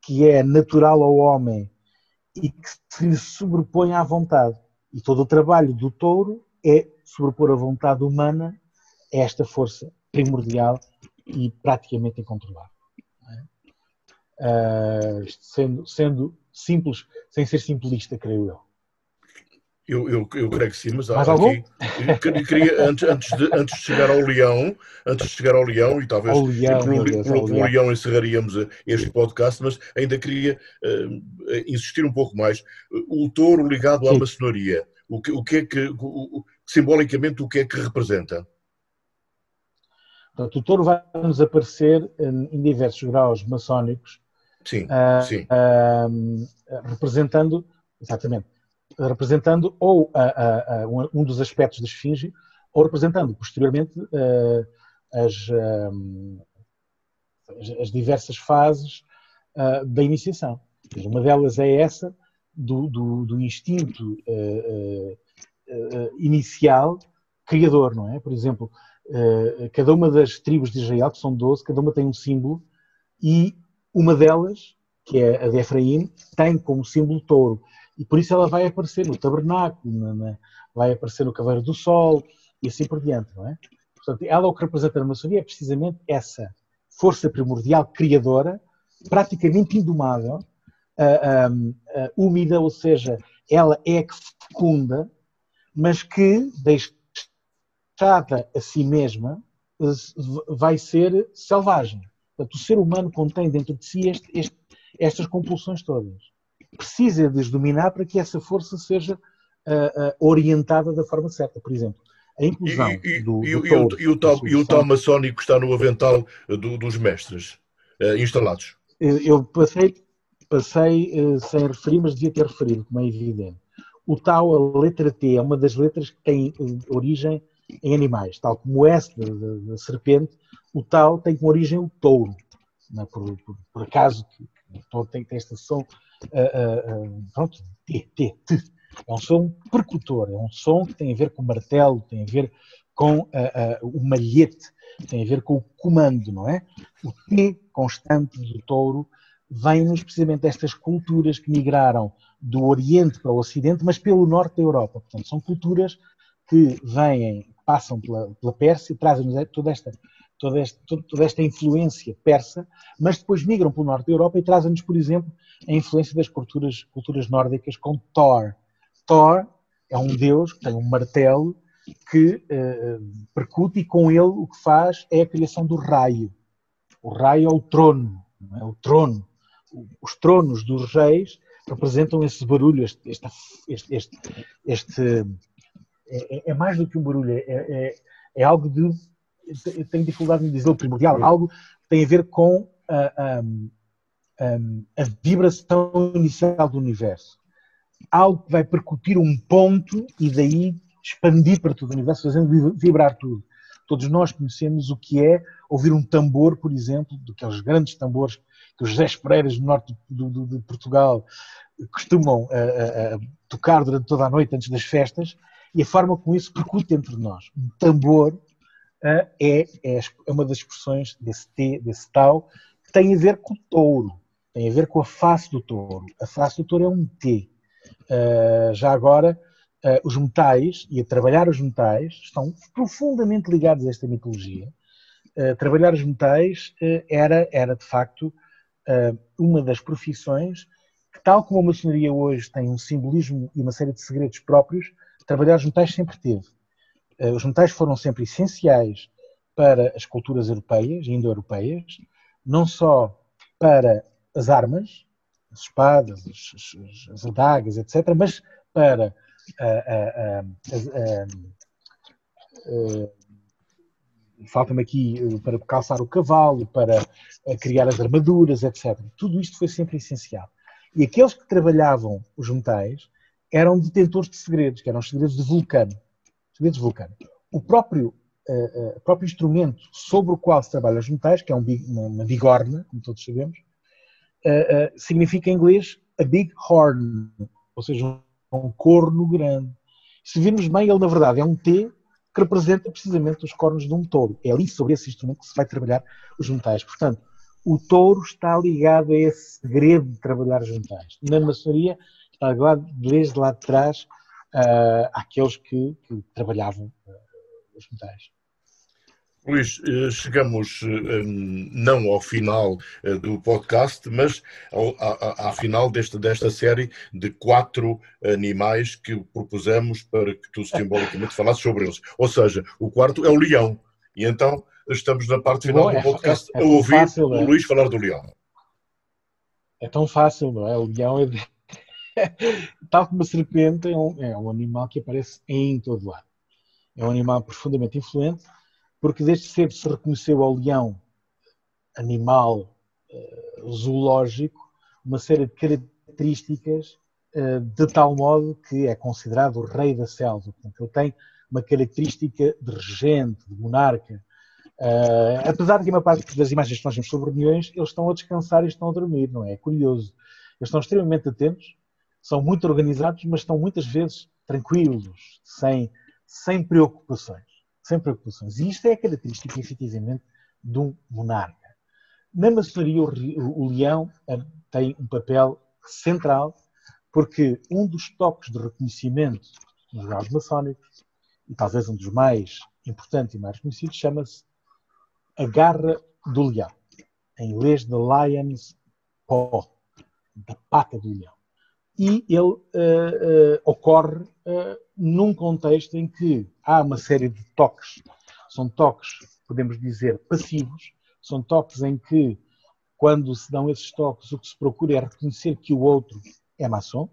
que é natural ao homem e que se sobrepõe à vontade. E todo o trabalho do touro é sobrepor a vontade humana a esta força primordial e praticamente incontrolável. É? sendo, sendo simples, sem ser simplista, creio eu. Eu, eu, eu creio que sim, mas há aqui. Queria, antes, antes, de, antes de chegar ao Leão, antes de chegar ao Leão, e talvez pelo, Deus, pelo, pelo leão. encerraríamos este podcast, mas ainda queria uh, insistir um pouco mais. O touro ligado à sim. maçonaria, o que, o que é que, o, simbolicamente, o que é que representa? Portanto, o touro vai nos aparecer em, em diversos graus maçónicos. Sim, uh, sim. Uh, representando, exatamente, representando ou a, um dos aspectos da esfinge, ou representando posteriormente uh, as, um, as, diversas fases uh, da iniciação. Uma delas é essa do, do, do instinto uh, inicial criador, não é? Por exemplo, cada uma das tribos de Israel, que são 12, cada uma tem um símbolo e uma delas, que é a de Efraim, tem como símbolo touro e por isso ela vai aparecer no tabernáculo, na, na, vai aparecer no Cavaleiro do Sol e assim por diante, não é? Portanto, ela o que representa na maçonaria é precisamente essa força primordial criadora, praticamente indomável, uh, uh, uh, úmida, ou seja, ela é que fecunda, mas que, deixada a si mesma, vai ser selvagem. Portanto, o ser humano contém dentro de si este, este, estas compulsões todas precisa de as dominar para que essa força seja uh, uh, orientada da forma certa. Por exemplo, a inclusão e, e, do, e, do touro, e, o, tal, e o tal maçónico está no avental do, dos mestres uh, instalados. Eu passei, passei sem referir, mas devia ter referido, como é evidente. O tal, a letra T, é uma das letras que tem origem em animais, tal como S da, da serpente, o tal tem como origem o touro. É? Por, por, por, acaso, o touro tem, tem esta som uh, uh, pronto, T, T, T. É um som percutor, é um som que tem a ver com martelo, tem a ver com uh, o malhete, tem a ver com o comando, não é? O T constante do touro vem-nos precisamente destas culturas que migraram do Oriente para o Ocidente, mas pelo Norte da Europa. Portanto, são culturas que vêm, passam pela, pela Pérsia e trazem-nos toda esta toda esta, toda esta influência persa, mas depois migram para o norte da Europa e trazem-nos, por exemplo, a influência das culturas, culturas nórdicas com Thor. Thor é um deus que tem um martelo que uh, percute e com ele o que faz é a criação do raio. O raio é o trono, é? o trono. Os tronos dos reis representam esse barulho, este, este, este, este é, é, mais do que um barulho, é, é, é algo de eu tenho dificuldade em dizer o primordial, algo que tem a ver com a, a, a, vibração inicial do universo. Algo que vai percutir um ponto e daí expandir para todo o universo, fazendo vibrar tudo. Todos nós conhecemos o que é ouvir um tambor, por exemplo, daqueles grandes tambores que os Zé Pereiras no norte do, do, de Portugal costumam tocar durante toda a noite antes das festas, e a forma como isso percute entre nós. Um tambor é, é, é uma das expressões desse T, desse tal, que tem a ver com o touro, tem a ver com a face do touro. A face do touro é um T. Uh, já agora, uh, os metais, e a trabalhar os metais, estão profundamente ligados a esta mitologia. Uh, trabalhar os metais era, era, de facto, uma das profissões que, tal como a maçonaria hoje tem um simbolismo e uma série de segredos próprios, trabalhar os metais sempre teve. Uh, os metais foram sempre essenciais para as culturas europeias, indo-europeias, não só para as armas, as espadas, as, as, adagas, etc., mas para falta-me aqui para calçar o cavalo, para criar as armaduras, etc. Tudo isto foi sempre essencial. E aqueles que trabalhavam os metais eram detentores de segredos, que eram os segredos de Vulcano. Segredos de Vulcano. O próprio, uh, uh, próprio instrumento sobre o qual se trabalha os metais, que é um, uma, bigorna, como todos sabemos, uh, significa em inglês a big horn, ou seja, um corno grande. Se virmos bem, ele na verdade é um T que representa precisamente os cornos de um touro. É ali sobre esse instrumento que se vai trabalhar os metais. Portanto, o touro está ligado a esse segredo de trabalhar os metais. Na maçonaria ligado desde lá de trás uh, àqueles que, que trabalhavam uh, os metais. Luís, eh, chegamos eh, não ao final eh, do podcast, mas ao, à, à, final desta, desta série de quatro animais que propusemos para que tu simbolicamente falasses sobre eles. Ou seja, o quarto é o leão. E então estamos na parte final Bom, do é podcast é, é, é a ouvir fácil, o é? Luís falar do leão. É tão fácil, não é? O leão é. Tal como a serpente, é um, é um animal que aparece em todo lado. É um animal profundamente influente porque desde cedo se reconheceu ao leão, animal uh, zoológico, uma série de características uh, de tal modo que é considerado o rei da selva. Portanto, ele tem uma característica de regente, de monarca. Uh, apesar de uma parte das imagens que nós vemos sobre reuniões, eles estão a descansar e estão a dormir, não é? É curioso. Eles estão extremamente atentos, são muito organizados, mas estão muitas vezes tranquilos, sem, sem preocupações sem preocupações. E isto é a característica, efetivamente, de um monarca. Na maçonaria, o, leão eh, tem um papel central, porque um dos toques de reconhecimento nos graus maçónicos, e talvez um dos mais importantes e mais conhecidos, chama-se a garra do leão. Em inglês, the lion's paw, da pata do leão. E ele uh, uh, ocorre uh, num contexto em que há uma série de toques. São toques, podemos dizer, passivos. São toques em que, quando se dão esses toques, o que se procura é reconhecer que o outro é maçom.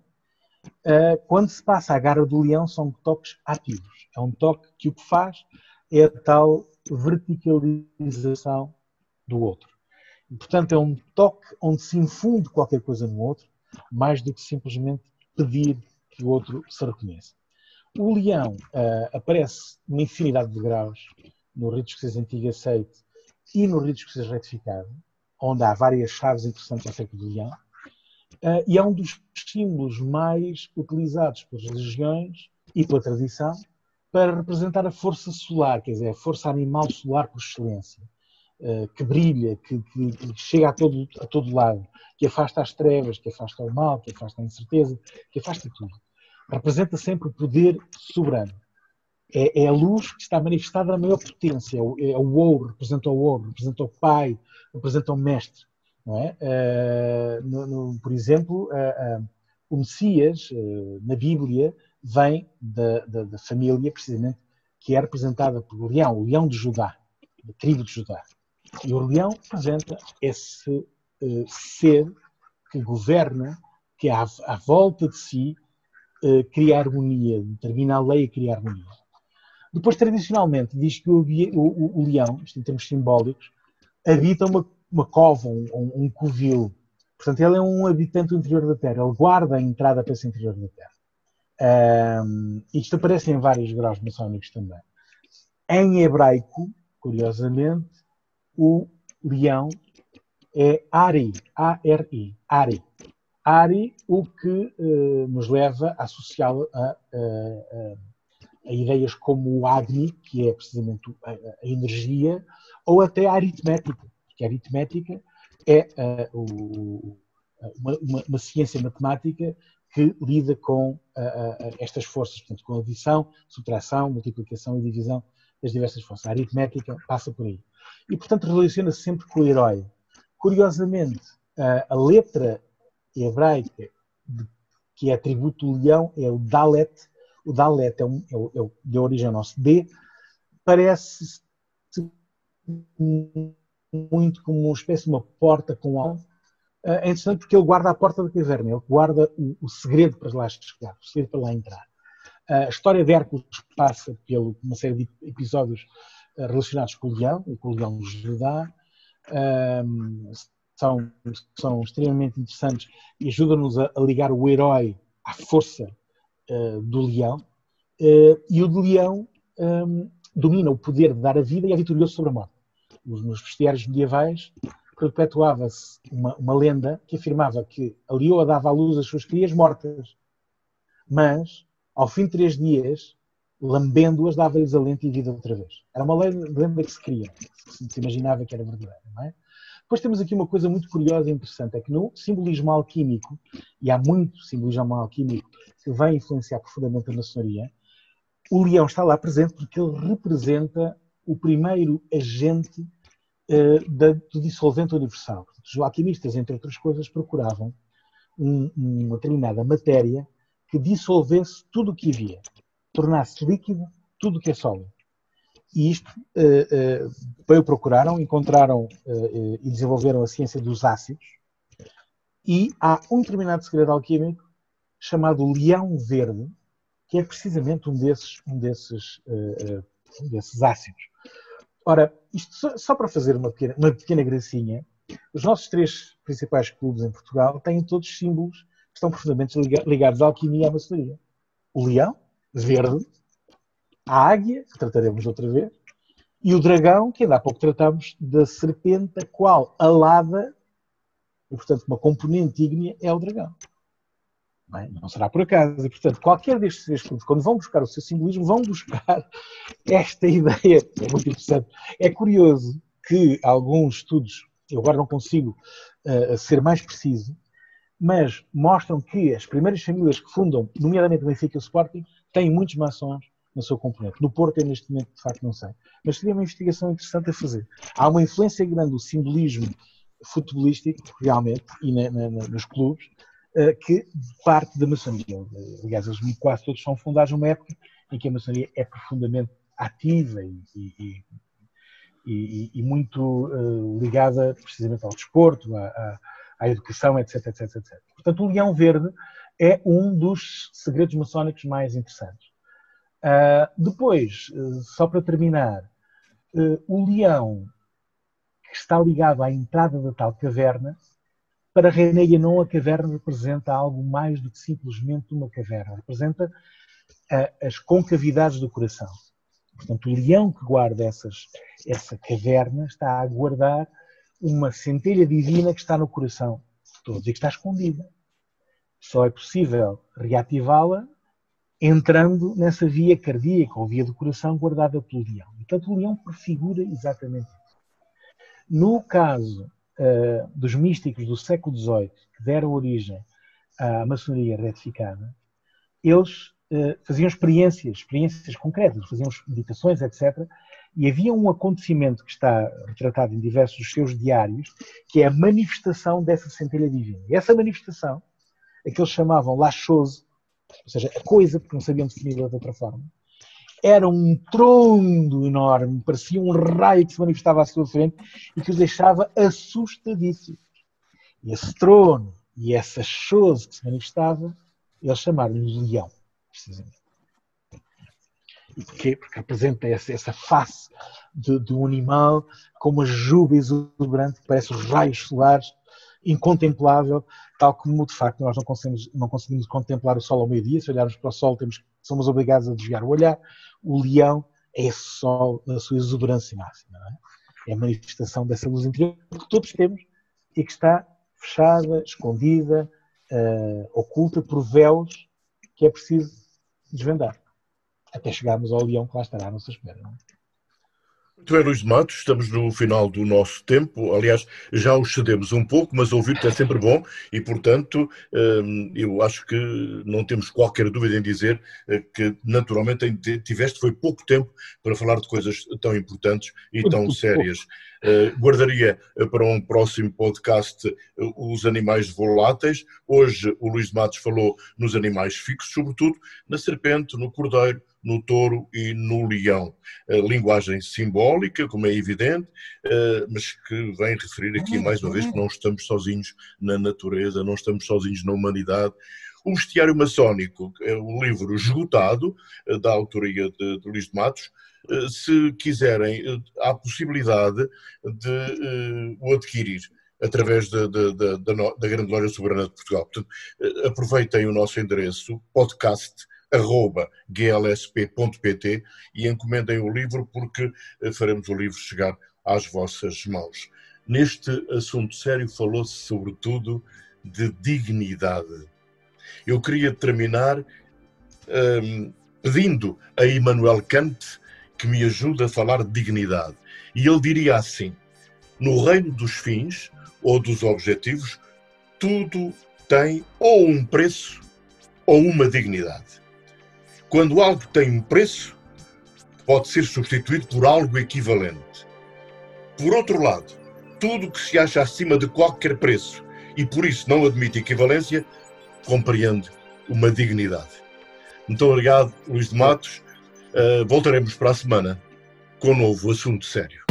Quando se passa à garra do leão, são toques ativos. É um toque que o que faz é a tal verticalização do outro. E, portanto, é um toque onde se infunde qualquer coisa no outro, mais do que simplesmente pedir que o outro se reconheça. O leão uh, aparece numa infinidade de graus no rito escocês antigo aceite e no rito escocês retificado, onde há várias chaves interessantes acerca do leão, uh, e é um dos símbolos mais utilizados pelas religiões e pela tradição para representar a força solar, quer dizer, a força animal solar por excelência, que brilha, que, que, que, chega a todo, a todo lado, que afasta as trevas, que afasta o mal, que afasta a incerteza, que afasta tudo representa sempre o poder soberano. É, é, a luz que está manifestada na maior potência. É é o ouro, representa o ouro, representa o pai, representa o mestre. Não é? Uh, no, no, por exemplo, uh, uh, o Messias, na Bíblia, vem da, da, da, família, precisamente, que é representada pelo leão, o leão de Judá, da tribo de Judá. E o leão representa esse ser que governa, que à, à volta de si uh, cria harmonia, determina a lei a criar harmonia. Depois, tradicionalmente, diz que o, o, o leão, isto em termos simbólicos, habita uma, uma cova, um, um, covil. Portanto, ele é um habitante do interior da Terra, ele guarda a entrada para esse interior da Terra. Um, isto aparece em vários graus maçónicos também. Em hebraico, curiosamente, o leão é Ari, A-R-I, Ari. Ari, o que uh, nos leva a associá-lo a, a, a, a, ideias como o Agni, que é precisamente a, energia, ou até a aritmética, porque a aritmética é uh, o, uma, uma, uma, ciência matemática que lida com estas forças, portanto, com adição, subtração, multiplicação e divisão das diversas forças. A aritmética passa por aí. E, portanto, relaciona-se sempre com o herói. Curiosamente, a letra hebraica que é atributo do leão é o Dalet. O Dalet é, um, é, o, é o, de origem ao nosso D. Parece muito como uma espécie de uma porta com alvo. É interessante porque ele guarda a porta da caverna, ele guarda o, o segredo para lá chegar, o segredo para lá entrar. A história de Hércules passa por uma série de episódios relacionados com o leão e com o leão Judá. Um, são, são extremamente interessantes e ajudam-nos a, a, ligar o herói à força uh, do leão. Uh, e o de leão um, domina o poder de dar a vida e é vitorioso sobre a morte. Nos bestiários medievais perpetuava-se uma, uma, lenda que afirmava que a leoa dava à luz as suas crias mortas, mas ao fim de três dias, lambendo-as, dava-lhes alento e vida outra vez. Era uma lenda que se cria, que se imaginava que era verdadeira, não é? Depois temos aqui uma coisa muito curiosa e interessante, é que no simbolismo alquímico, e há muito simbolismo alquímico que vai influenciar profundamente a maçonaria, o leão está lá presente porque ele representa o primeiro agente uh, do dissolvente universal. Os alquimistas, entre outras coisas, procuravam um, uma determinada matéria que dissolvesse tudo o que havia, tornasse líquido tudo o que é sólido. E isto uh, uh, procuraram, encontraram uh, e desenvolveram a ciência dos ácidos. E há um determinado segredo alquímico chamado leão verde, que é precisamente um desses, um desses, um desses ácidos. Ora, isto só, só para fazer uma pequena, uma pequena gracinha, os nossos três principais clubes em Portugal têm todos símbolos que estão profundamente ligados à alquimia e à maçonaria. O leão, verde, a águia, que trataremos outra vez, e o dragão, que ainda há pouco tratamos, da serpente, a qual alada, e portanto uma componente ígnea, é o dragão. Não, é? não, será por acaso. E, portanto, qualquer destes três clubes, quando vão buscar o seu simbolismo, vão buscar esta ideia. É muito interessante. É curioso que alguns estudos, eu agora não consigo uh, ser mais preciso, mas mostram que as primeiras famílias que fundam, nomeadamente o Benfica e o Sporting, têm muitos maçons na sua componente. No Porto, eu neste momento, de facto, não sei. Mas seria uma investigação interessante a fazer. Há uma influência grande do simbolismo futebolístico, realmente, e na, na, nos clubes, uh, que parte da maçonaria. Aliás, eles quase todos são fundados numa época em que a maçonaria é profundamente ativa e, e, e, e muito uh, ligada precisamente ao desporto, à, à educação, etc, etc, etc. Portanto, o leão verde é um dos segredos maçónicos mais interessantes. Uh, depois, uh, só para terminar, uh, o leão que está ligado à entrada da tal caverna, para René Guénon a caverna representa algo mais do que simplesmente uma caverna, representa as concavidades do coração. Portanto, o leão que guarda essas, essa caverna está a guardar uma centelha divina que está no coração de todos e que está escondida. Só é possível reativá-la entrando nessa via cardíaca ou via do coração guardada pelo leão. Portanto, o leão prefigura exatamente isso. No caso uh, dos místicos do século XVIII, que deram origem à maçonaria retificada, eles uh, faziam experiências, experiências concretas, faziam meditações, etc. E havia um acontecimento que está retratado em diversos dos seus diários, que é a manifestação dessa centelha divina. E essa manifestação, a que eles chamavam la chose, ou seja, a coisa, porque não sabiam definir de outra forma, era um trondo enorme, parecia um raio que se manifestava à sua frente e que os deixava assustadíssimos. E esse trono e essa chose que se manifestava, eles chamaram-lhe leão, precisamente. E porquê? Porque representa essa, essa face de, de, um animal com uma juba exuberante que parece os raios solares, incontemplável, tal como de facto nós não conseguimos, não conseguimos contemplar o sol ao meio-dia. Se olharmos para o sol, temos, somos obrigados a desviar o olhar. O leão é esse sol na sua exuberância máxima. É? é? a manifestação dessa luz interior que todos temos e que está fechada, escondida, uh, oculta por véus que é preciso desvendar até chegarmos ao leão que lá estará à nossa espera. Não é? Muito bem, Luís de Matos, estamos no final do nosso tempo. Aliás, já os cedemos um pouco, mas ouvir-te é sempre bom e, portanto, hum, eu acho que não temos qualquer dúvida em dizer eh, que, naturalmente, tiveste foi pouco tempo para falar de coisas tão importantes e tão sérias. Uh, guardaria para um próximo podcast os animais voláteis. Hoje o Luís de Matos falou nos animais fixos, sobretudo na serpente, no cordeiro, no touro e no leão. linguagem simbólica, como é evidente, mas que vem referir aqui mais uma vez que não estamos sozinhos na natureza, não estamos sozinhos na humanidade. O Bestiário Maçónico é um livro esgotado, da autoria de, de Luís de Matos. Se quiserem, há a possibilidade de o adquirir através da, da, da, da, Grande Loja Soberana de Portugal. Portanto, aproveitem o nosso endereço, podcast glsp.pt e encomendem o livro porque eh, faremos o livro chegar às vossas mãos. Neste assunto sério falou-se sobretudo de dignidade. Eu queria terminar um, ehm, pedindo a Immanuel Kant que me ajude a falar de dignidade. E ele diria assim: no reino dos fins ou dos objetivos, tudo tem ou um preço ou uma dignidade. Quando algo tem um preço, pode ser substituído por algo equivalente. Por outro lado, tudo que se acha acima de qualquer preço e por isso não admite equivalência, compreende uma dignidade. Muito obrigado, Luís de Matos. Uh, voltaremos para a semana com um novo assunto sério.